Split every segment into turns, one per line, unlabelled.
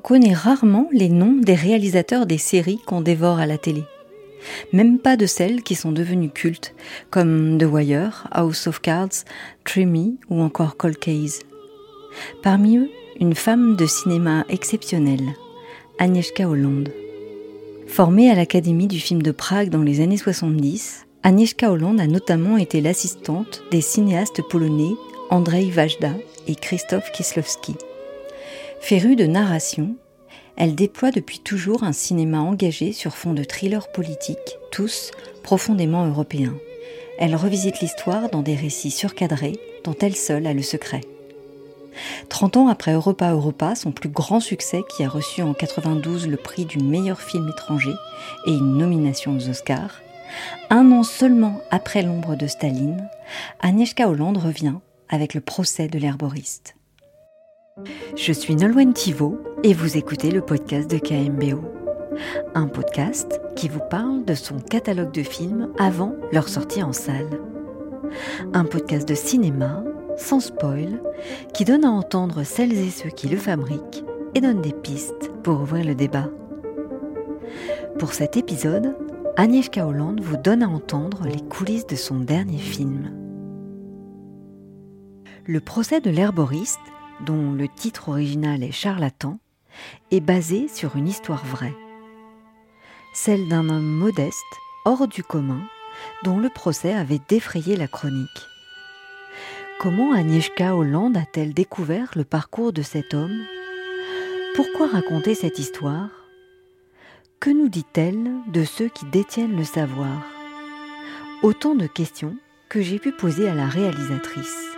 connaît rarement les noms des réalisateurs des séries qu'on dévore à la télé. Même pas de celles qui sont devenues cultes, comme The Wire, House of Cards, Trimmy ou encore Cold Case. Parmi eux, une femme de cinéma exceptionnelle, Agnieszka Holland. Formée à l'Académie du film de Prague dans les années 70, Agnieszka Holland a notamment été l'assistante des cinéastes polonais Andrzej Wajda et Krzysztof Kieslowski. Férue de narration, elle déploie depuis toujours un cinéma engagé sur fond de thrillers politiques, tous profondément européens. Elle revisite l'histoire dans des récits surcadrés dont elle seule a le secret. Trente ans après Europa Europa, son plus grand succès qui a reçu en 92 le prix du meilleur film étranger et une nomination aux Oscars, un an seulement après l'ombre de Staline, Agnieszka Holland revient avec le procès de l'herboriste. Je suis Nolwenn Thivaud et vous écoutez le podcast de KMBO. Un podcast qui vous parle de son catalogue de films avant leur sortie en salle. Un podcast de cinéma, sans spoil, qui donne à entendre celles et ceux qui le fabriquent et donne des pistes pour ouvrir le débat. Pour cet épisode, Agnieszka Holland vous donne à entendre les coulisses de son dernier film. Le procès de l'herboriste dont le titre original est Charlatan, est basé sur une histoire vraie. Celle d'un homme modeste, hors du commun, dont le procès avait défrayé la chronique. Comment Agnieszka Holland a-t-elle découvert le parcours de cet homme? Pourquoi raconter cette histoire? Que nous dit-elle de ceux qui détiennent le savoir? Autant de questions que j'ai pu poser à la réalisatrice.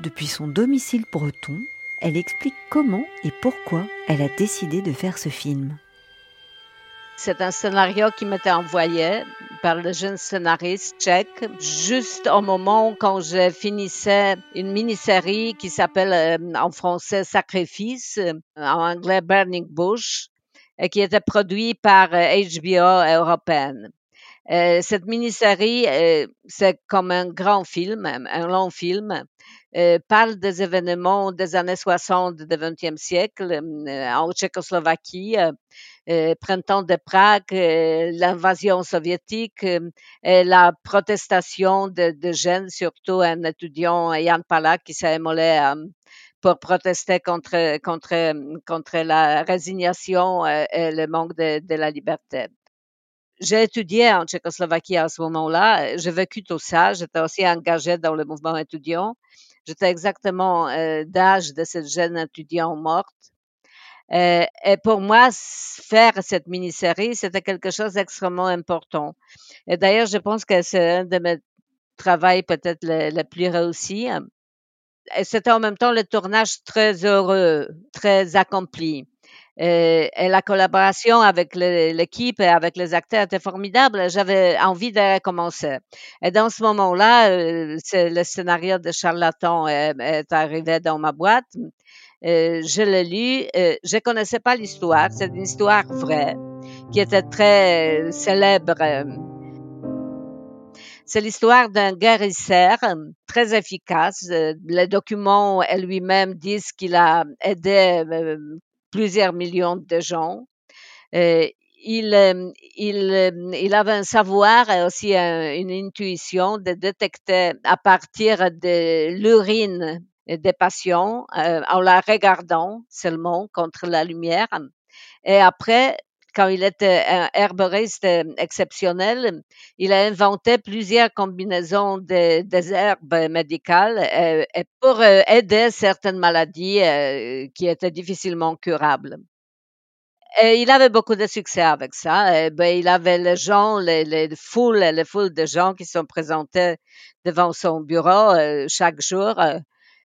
Depuis son domicile breton, elle explique comment et pourquoi elle a décidé de faire ce film.
C'est un scénario qui m'était envoyé par le jeune scénariste tchèque juste au moment quand je finissais une mini-série qui s'appelle euh, en français Sacrifice, euh, en anglais Burning Bush, et qui était produit par HBO euh, européenne. cette mini-série, c'est comme un grand film, un long film, euh, parle des événements des années 60 du XXe siècle euh, en Tchécoslovaquie, euh, printemps de Prague, l'invasion soviétique, et la protestation de, de, jeunes, surtout un étudiant, Jan Palak, qui s'est immolé pour protester contre, contre, contre la résignation et le manque de, de la liberté j'ai étudié en Tchécoslovaquie à ce moment-là. J'ai vécu tout ça. J'étais aussi engagée dans le mouvement étudiant. J'étais exactement euh, d'âge de cette jeune étudiante morte. Euh, et pour moi, faire cette mini-série, c'était quelque chose d'extrêmement important. Et d'ailleurs, je pense que c'est un de mes travaux peut-être le, plus réussi. Et c'était en même temps le tournage très heureux, très accompli. Et, et, la collaboration avec l'équipe et avec les acteurs était formidable. J'avais envie de recommencer. Et dans ce moment-là, euh, le scénario de Charlatan est, arrivé dans ma boîte. Euh, je l'ai lu. Euh, je connaissais pas l'histoire. C'est une histoire vraie qui était très célèbre. C'est l'histoire d'un guérisseur très efficace. Les documents lui-même disent qu'il a aidé plusieurs millions de gens. Euh, il, euh, euh, il, avait un savoir et aussi une intuition de détecter à partir de l'urine des patients en la regardant seulement contre la lumière. Et après, quand il était un herboriste exceptionnel, il a inventé plusieurs combinaisons de, des herbes médicales euh, pour euh, aider certaines maladies euh, qui étaient difficilement curables. Et il avait beaucoup de succès avec ça. Ben, il avait les gens, les, les, foules, les foules de gens qui sont présentés devant son bureau chaque jour.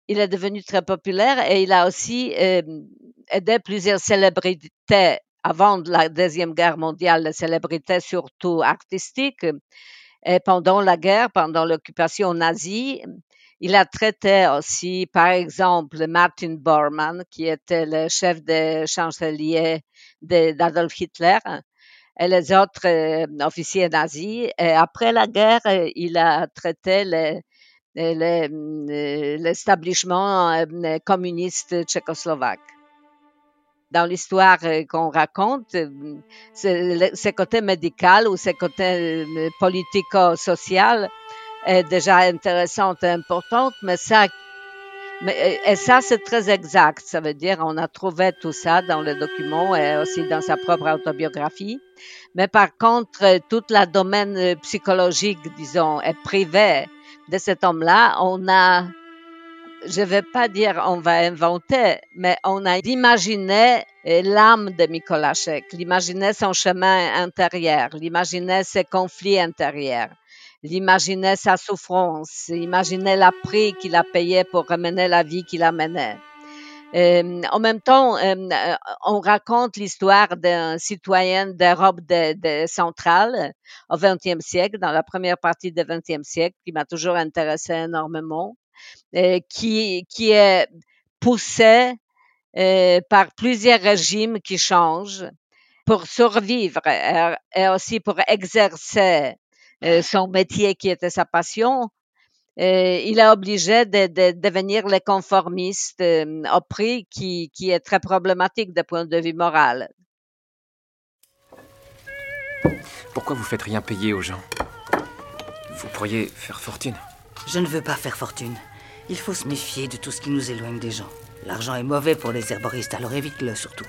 il est devenu très populaire et il a aussi aidé plusieurs célébrités avant la Deuxième Guerre mondiale, la célébrité surtout artistique. Et pendant la guerre, pendant l'occupation nazie, il a traité aussi, par exemple, Martin Bormann, qui était le chef de chancelier d'Adolf Hitler, et les autres euh, officiers nazis. Et après la guerre, il a traité l'établissement euh, communiste tchécoslovaque. Dans l'histoire qu'on raconte, ce côté médical ou ce côté politico-social est déjà intéressant et important, mais ça mais, et ça, c'est très exact. Ça veut dire, on a trouvé tout ça dans le document et aussi dans sa propre autobiographie. Mais par contre, toute la domaine psychologique, disons, est privé de cet homme-là. On a, je vais pas dire on va inventer, mais on a imaginé l'âme de Mikolasek, l'imaginer son chemin intérieur, l'imaginer ses conflits intérieurs. Il imaginait sa souffrance, il imaginait la prix qu'il a payé pour ramener la vie qu'il a menée. Euh, en même temps, euh, on raconte l'histoire d'un citoyen d'Europe de, centrale au XXe siècle, dans la première partie du XXe siècle, qui m'a toujours intéressé énormément, euh, qui, est poussé par plusieurs régimes qui changent pour survivre et aussi pour exercer euh, son métier qui était sa passion, euh, il a obligé de, de, devenir le conformiste euh, au prix qui, qui est très problématique d'un point de vue moral.
Pourquoi vous faites rien payer aux gens? Vous pourriez faire fortune.
Je ne veux pas faire fortune. Il faut se méfier de tout ce qui nous éloigne des gens. L'argent est mauvais pour les herboristes, alors évite-le surtout.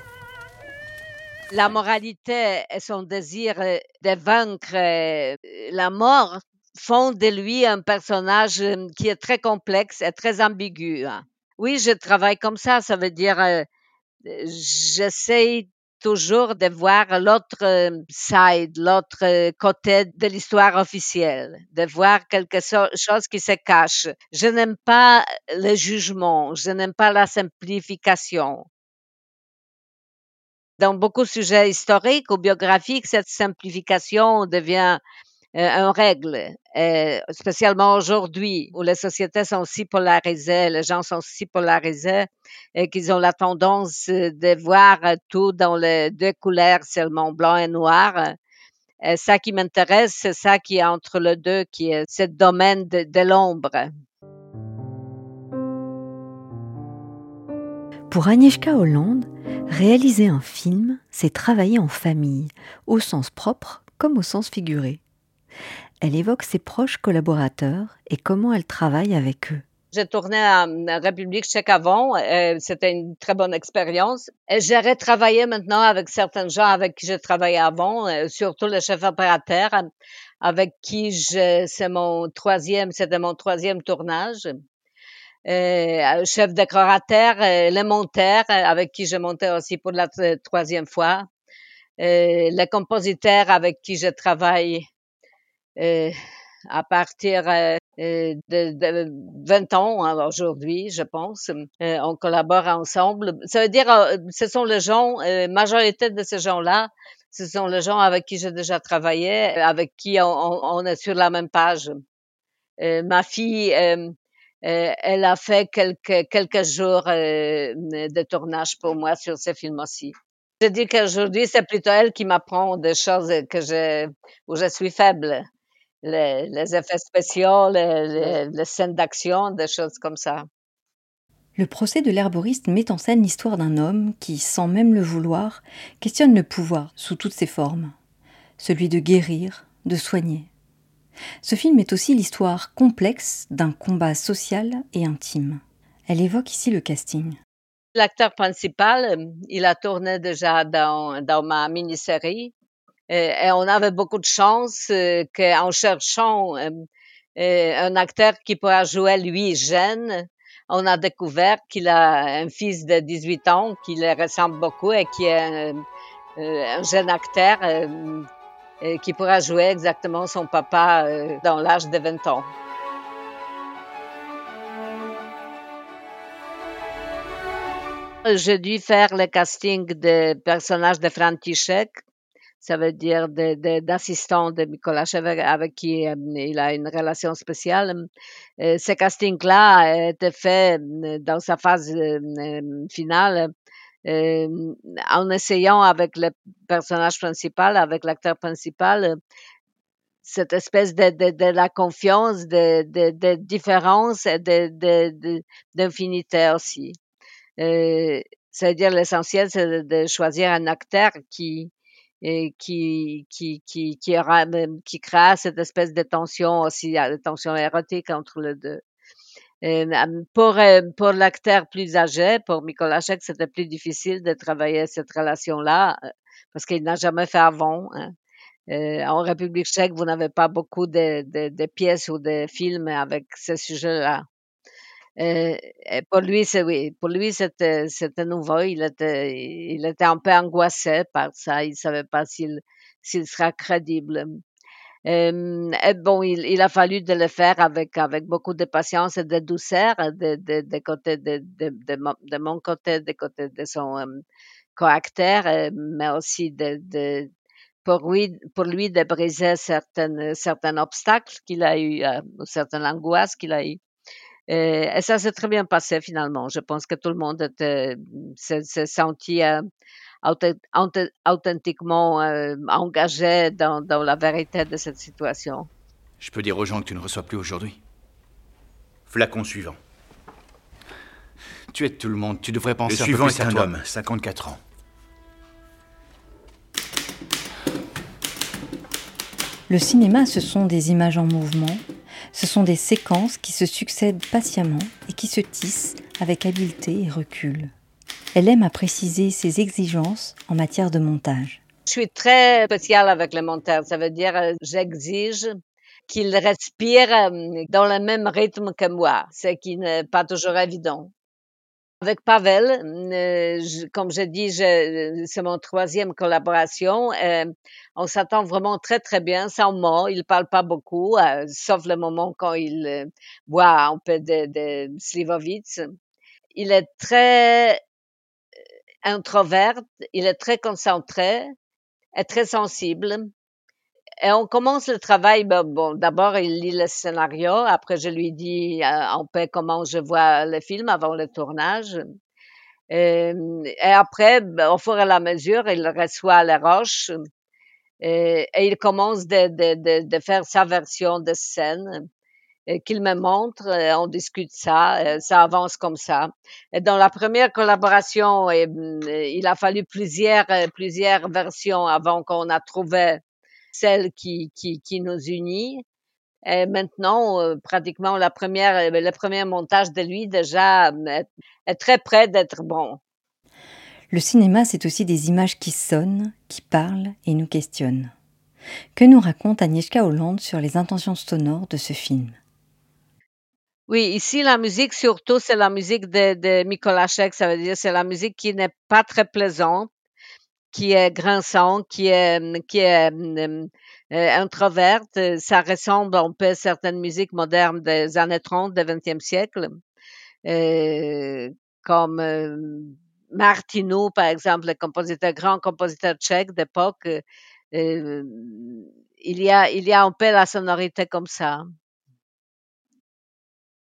La moralité et son désir euh, de vaincre euh, la mort font de lui un personnage euh, qui est très complexe et très ambigu. Hein. Oui, je travaille comme ça, ça veut dire j'essaie toujours de voir l'autre side, l'autre côté de l'histoire officielle, de voir quelque chose qui se cache. Je n'aime pas le jugement, je n'aime pas la simplification dans beaucoup de sujets historiques ou biographiques, cette simplification devient euh, une règle, euh, spécialement aujourd'hui où les sociétés sont si polarisées, les gens sont si polarisés et qu'ils ont la tendance de voir tout dans les deux couleurs seulement, blanc et noir. Et ça qui m'intéresse, c'est ça qui est entre les deux, qui est ce domaine de, de l'ombre.
Pour Agnieszka Hollande, Réaliser un film, c'est travailler en famille, au sens propre comme au sens figuré. Elle évoque ses proches collaborateurs et comment elle travaille avec eux.
J'ai tourné en République tchèque avant. Euh, c'était une très bonne expérience. J'ai travaillé maintenant avec certains gens avec qui j'ai travaillé avant, euh, surtout le chef opérateur, avec qui c'est mon troisième, c'était mon troisième tournage. Euh, chef décorateur, euh, le monteur, euh, avec qui je montais aussi pour la troisième fois, euh, le compositeur avec qui je travaille à partir de, de, 20 ans hein, aujourd'hui, je pense. on collabore ensemble. Ça veut dire, ce sont les gens, majorité de ces gens-là, ce sont les gens avec qui j'ai déjà travaillé, avec qui on, on, est sur la même page. ma fille euh, elle a fait quelques, quelques jours euh, de tournage pour moi sur ce film aussi. Je dis qu'aujourd'hui, c'est plutôt elle qui m'apprend des choses que je, où je suis faible. Les, les effets spéciaux, les, les scènes d'action, des choses comme ça.
Le procès de l'herboriste met en scène l'histoire d'un homme qui, sans même le vouloir, questionne le pouvoir sous toutes ses formes. Celui de guérir, de soigner. Ce film est aussi l'histoire complexe d'un combat social et intime. Elle évoque ici le casting.
L'acteur principal, il a tourné déjà dans, dans ma mini-série et, on avait beaucoup de chance euh, qu'en cherchant euh, euh, un acteur qui pourra jouer lui jeune, on a découvert qu'il a un fils de 18 ans qui le ressemble beaucoup et qui est un, un jeune acteur qui pourra jouer exactement son papa euh, dans l'âge de 20 ans. J'ai dû faire le casting de personnage de František, ça veut dire d'assistant de, de, de avec qui euh, il a une relation spéciale. Euh, ce casting-là a été fait dans sa phase finale euh, en essayant avec le personnage principal, avec l'acteur principal, euh, cette espèce de, la confiance, de, de, de d'infinité aussi. Euh, C'est-à-dire l'essentiel, c'est de, choisir un acteur qui qui qui qui qui aura qui créera cette espèce de tension aussi, de tension érotique entre les deux. pour pour l'acteur plus âgé, pour Mikolasek, c'était plus difficile de travailler cette relation-là parce qu'il n'a jamais fait avant. Hein. Euh, en République tchèque, vous n'avez pas beaucoup de, de, de, pièces ou de films avec ce sujet-là. Euh, pour lui, c'est oui, pour lui c'était c'était nouveau. Il était il était un peu angoissé par ça. Il savait pas s'il s'il sera crédible. Euh, bon, il, il, a fallu de le faire avec avec beaucoup de patience et de douceur de de, de côté de, de, de, mon côté, de côté de son euh, caractère, mais aussi de, de pour lui, pour lui de briser certains, certains obstacles qu'il a eu, euh, certaines angoisses qu'il a eu. Et, et ça s'est très bien passé finalement. Je pense que tout le monde s'est senti euh, authentiquement euh, engagé dans, dans la vérité de cette situation.
Je peux dire aux gens que tu ne reçois plus aujourd'hui. Flacon suivant. Tu aides tout le monde, tu devrais penser
le suivant
est
un homme, 54 ans.
Le cinéma, ce sont des images en mouvement, ce sont des séquences qui se succèdent patiemment et qui se tissent avec habileté et recul. Elle aime à préciser ses exigences en matière de montage.
Je suis très spéciale avec le monteur. Ça veut dire, euh, j'exige qu'il respire euh, dans le même rythme que moi, ce qui n'est pas toujours évident. Avec Pavel, euh, comme je dis, c'est mon troisième collaboration. Euh, on s'attend vraiment très très bien, sans mots. Il parle pas beaucoup, euh, sauf le moment quand il boit un peu de, de Slivovitz. Il est très introvert, il est très concentré, est très sensible. Et on commence le travail, ben, bon, d'abord il lit le scénario, après je lui dis euh, un peu comment je vois le film avant le tournage. Et, et après, ben, au fur et à mesure, il reçoit les roches et, et il commence de, de, de, de, faire sa version de scène qu'il me montre, on discute ça, ça avance comme ça. Et dans la première collaboration, il a fallu plusieurs, plusieurs versions avant qu'on a trouvé celle qui, qui, qui nous unit. Et maintenant, euh, pratiquement la première, euh, le premier montage de lui déjà euh, est, très près d'être bon.
Le cinéma, c'est aussi des images qui sonnent, qui parlent et nous questionnent. Que nous raconte Agnieszka Hollande sur les intentions sonores de ce film?
Oui, ici, la musique, surtout, c'est la musique de, de. Ça veut dire c'est la musique qui n'est pas très plaisante, qui est grinçant, qui est, qui est euh, introverte. Ça ressemble un peu à certaines musiques modernes des années 30 du XXe siècle, euh, comme euh, Martinou, par exemple, le compositeur, grand compositeur tchèque d'époque. Euh, il y a, il y a un peu la sonorité comme ça.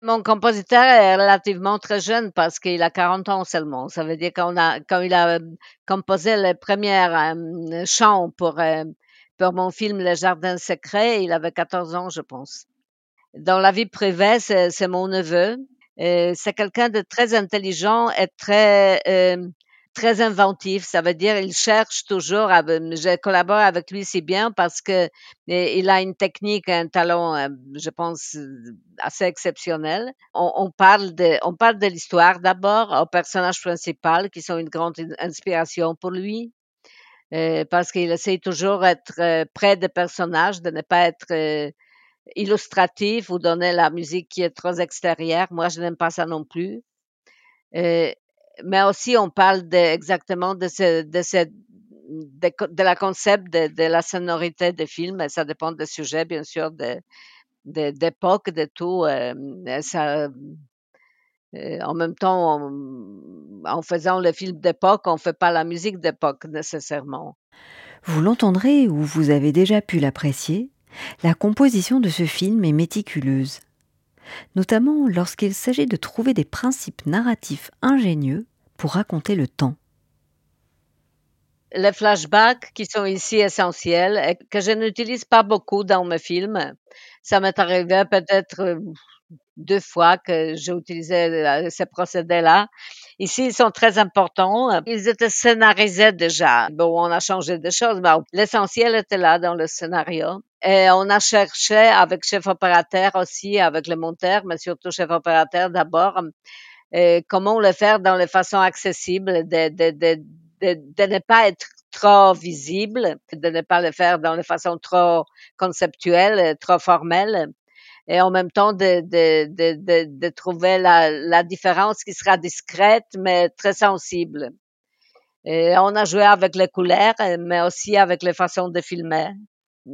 Mon compositeur est relativement très jeune parce qu'il a 40 ans seulement. Ça veut dire qu'on a, quand il a euh, composé les premiers euh, chants pour, euh, pour mon film Le Jardin secret, il avait 14 ans, je pense. Dans la vie privée, c'est mon neveu. C'est quelqu'un de très intelligent et très très inventif. Ça veut dire il cherche toujours. À, je collabore avec lui si bien parce que il a une technique, un talent, euh, je pense, assez exceptionnel. On, parle de, on parle de l'histoire d'abord au personnage principal qui sont une grande inspiration pour lui. Euh, parce qu'il essaie toujours d'être euh, près des personnages, de ne pas être euh, illustratif ou donner la musique qui est trop extérieure. Moi, je n'aime pas ça non plus. Euh, mais aussi on parle de, exactement de de de, de la concept de, de, la sonorité des films. Ça dépend des sujets, bien sûr, de, d'époque, de, tout. Euh, euh, en même temps, en faisant le film d'époque, on ne fait pas la musique d'époque nécessairement.
Vous l'entendrez ou vous avez déjà pu l'apprécier, la composition de ce film est méticuleuse notamment lorsqu'il s'agit de trouver des principes narratifs ingénieux pour raconter le temps.
Les flashbacks qui sont ici essentiels et que je n'utilise pas beaucoup dans mes films, ça m'est arrivé peut-être deux fois que j'ai utilisé ces procédés-là. Ici, ils sont très importants. Ils étaient scénarisés déjà. Bon, on a changé des choses, mais l'essentiel était là dans le scénario. Et on a cherché avec chef opérateur aussi, avec le monteur, mais surtout chef opérateur d'abord, comment le faire dans les façons accessibles, de, de, de, de, ne pas être trop visible, de ne pas le faire dans les façons trop conceptuelles, trop formelles et en même temps de, de, de, de trouver la, la, différence qui sera discrète mais très sensible. Et on a joué avec les couleurs, mais aussi avec les façons de filmer.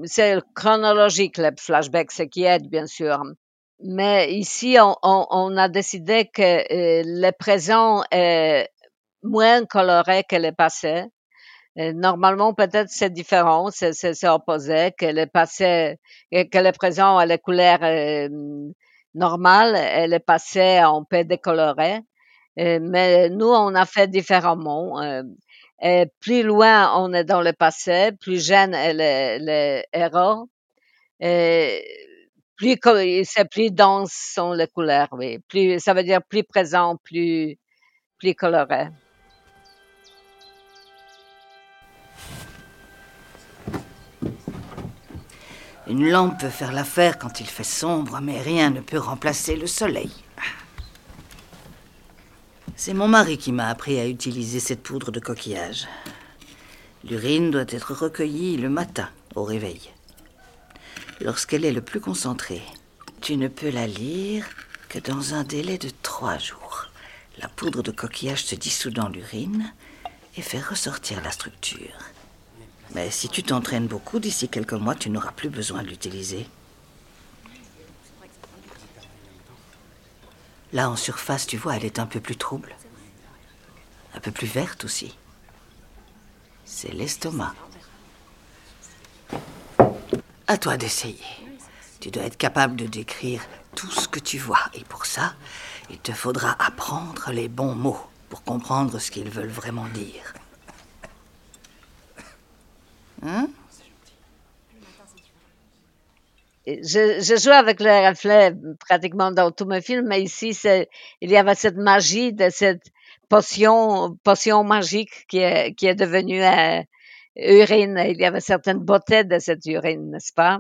C'est chronologique, le flashback, ce qui aide, bien sûr. Mais ici, on, on, on a décidé que euh, le présent est moins coloré que le passé. Euh, normalement, peut-être c'est différent, c'est opposé, que le passé, que le présent a les couleurs euh, normales et le passé on peut décolorer. Euh, mais nous, on a fait différemment. Euh, et plus loin on est dans le passé, plus jeune est le, héros. Et plus c'est plus dense sont les couleurs, oui. Plus, ça veut dire plus présent, plus, plus coloré.
Une lampe peut faire l'affaire quand il fait sombre, mais rien ne peut remplacer le soleil. C'est mon mari qui m'a appris à utiliser cette poudre de coquillage. L'urine doit être recueillie le matin au réveil. Lorsqu'elle est le plus concentrée, tu ne peux la lire que dans un délai de trois jours. La poudre de coquillage se dissout dans l'urine et fait ressortir la structure. Mais si tu t'entraînes beaucoup, d'ici quelques mois, tu n'auras plus besoin de l'utiliser. Là, en surface, tu vois, elle est un peu plus trouble. Un peu plus verte aussi. C'est l'estomac. À toi d'essayer. Tu dois être capable de décrire tout ce que tu vois. Et pour ça, il te faudra apprendre les bons mots pour comprendre ce qu'ils veulent vraiment dire.
Je, je, joue avec le reflet pratiquement dans tous mes films, mais ici, il y avait cette magie de cette potion, potion magique qui est, qui est devenue euh, urine. Il y avait certaine beauté de cette urine, n'est-ce pas?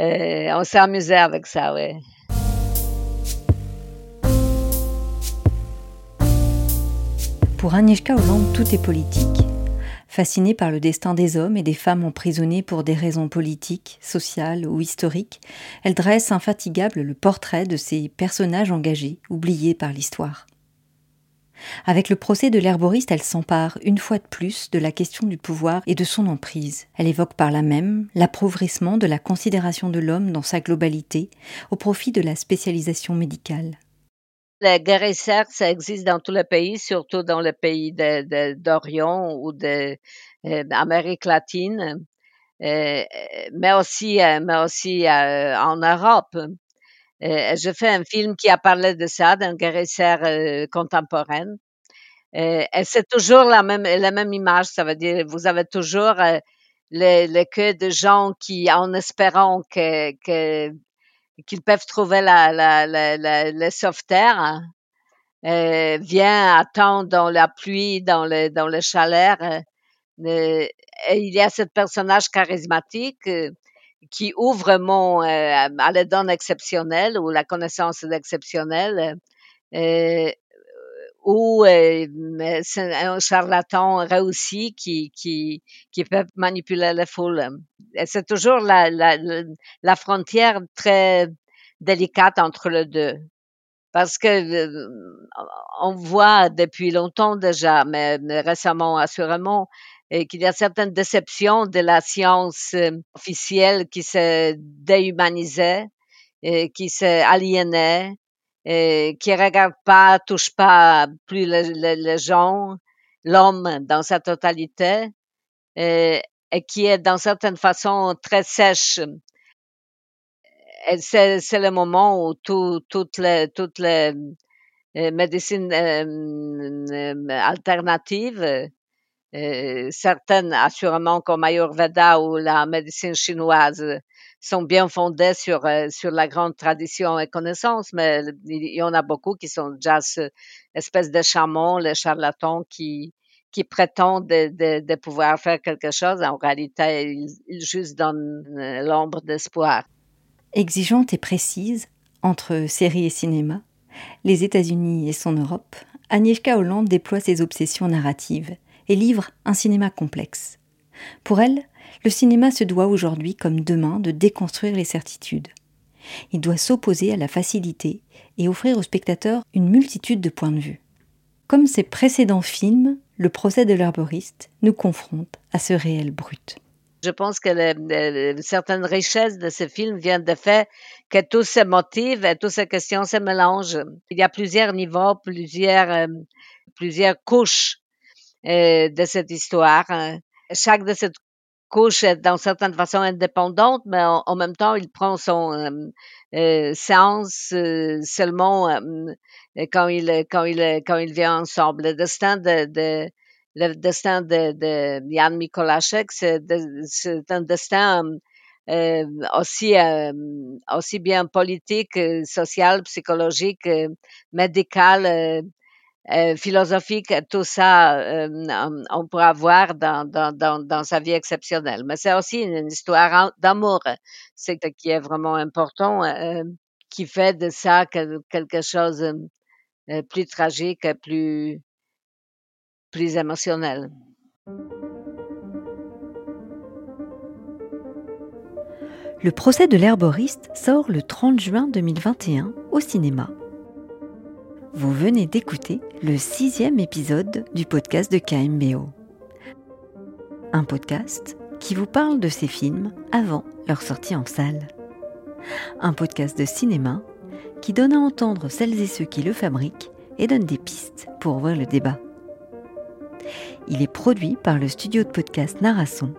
Euh, on s'est amusé avec ça, oui.
Pour Anishka Hollande, tout est politique. Fascinée par le destin des hommes et des femmes emprisonnés pour des raisons politiques, sociales ou historiques, elle dresse infatigable le portrait de ces personnages engagés, oubliés par l'histoire. Avec le procès de l'herboriste, elle s'empare une fois de plus de la question du pouvoir et de son emprise. Elle évoque par là même l'appauvrissement de la considération de l'homme dans sa globalité au profit de la spécialisation médicale.
Les guérisseurs, ça existe dans tous les pays, surtout dans les pays d'Orient ou d'Amérique euh, latine, euh, mais aussi, euh, mais aussi en Europe. je fais un film qui a parlé de ça, d'un guérisseur contemporain. et c'est toujours la même, la même image, ça veut dire vous avez toujours les, les queues de gens qui, en espérant que, que qu'ils peuvent trouver la, la, la, le sauveterre, euh, vient attendre dans la pluie, dans le, dans le chaleur. Euh, il y a ce personnage charismatique euh, qui ouvre mon euh, à la donne exceptionnelle ou la connaissance exceptionnelle. Euh, ou euh, un charlatan réussi qui, qui, qui peut manipuler les foules. Et c'est toujours la, la, la frontière très délicate entre les deux. Parce que euh, on voit depuis longtemps déjà, mais, récemment assurément, qu'il y a certaines déceptions de la science euh, officielle qui s'est déhumanisée, et qui s'est aliénée, et qui regarde pas, touche pas plus les, gens, l'homme dans sa totalité, et, et, qui est dans certaines façons très sèche. C'est, le moment où tout, toutes les, euh, médecines euh, euh, alternatives, certaines assurément comme Ayurveda ou la médecine chinoise, sont bien fondés sur euh, sur la grande tradition et connaissance, mais il y en a beaucoup qui sont déjà cette espèce de chamon, les charlatans qui qui prétendent de, de, pouvoir faire quelque chose. En réalité, ils, juste donnent euh, l'ombre d'espoir.
Exigeante et précise, entre série et cinéma, les États-Unis et son Europe, Agnieszka Holland déploie ses obsessions narratives et livre un cinéma complexe. Pour elle, le cinéma se doit aujourd'hui comme demain de déconstruire les certitudes. Il doit s'opposer à la facilité et offrir aux spectateurs une multitude de points de vue. Comme ses précédents films, le procès de l'herboriste nous confronte à ce réel brut.
Je pense que certaines richesses de ce film viennent du fait que tous ces motifs et toutes ces questions se mélangent. Il y a plusieurs niveaux, plusieurs, euh, plusieurs couches euh, de cette histoire. Chaque de ces couches est d'une certaine façon indépendante, mais en, même temps, il prend son euh, euh sens seulement quand il quand il quand il vient ensemble. Le destin de, de le destin de, de Jan Mikolasek, c'est un destin euh, aussi euh, aussi bien politique, social, psychologique, médical, euh, philosophique, tout ça, euh, on pourra voir dans, dans, dans, sa vie exceptionnelle. Mais c'est aussi une histoire d'amour, c'est ce qui est vraiment important, euh, qui fait de ça quelque chose de plus tragique, plus, plus émotionnel.
Le procès de l'herboriste sort le 30 juin 2021 au cinéma. Vous venez d'écouter le sixième épisode du podcast de KMBO. Un podcast qui vous parle de ces films avant leur sortie en salle. Un podcast de cinéma qui donne à entendre celles et ceux qui le fabriquent et donne des pistes pour ouvrir le débat. Il est produit par le studio de podcast Narasson.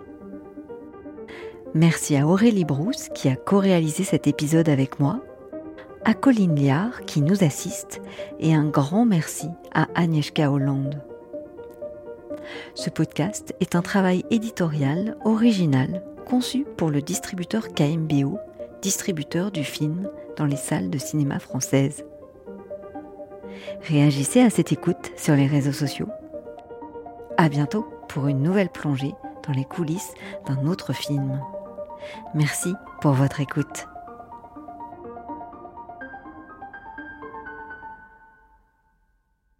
Merci à Aurélie Brousse qui a co-réalisé cet épisode avec moi à Colline Liard qui nous assiste et un grand merci à Agnieszka Hollande. Ce podcast est un travail éditorial original conçu pour le distributeur KMBO, distributeur du film dans les salles de cinéma françaises. Réagissez à cette écoute sur les réseaux sociaux. À bientôt pour une nouvelle plongée dans les coulisses d'un autre film. Merci pour votre écoute.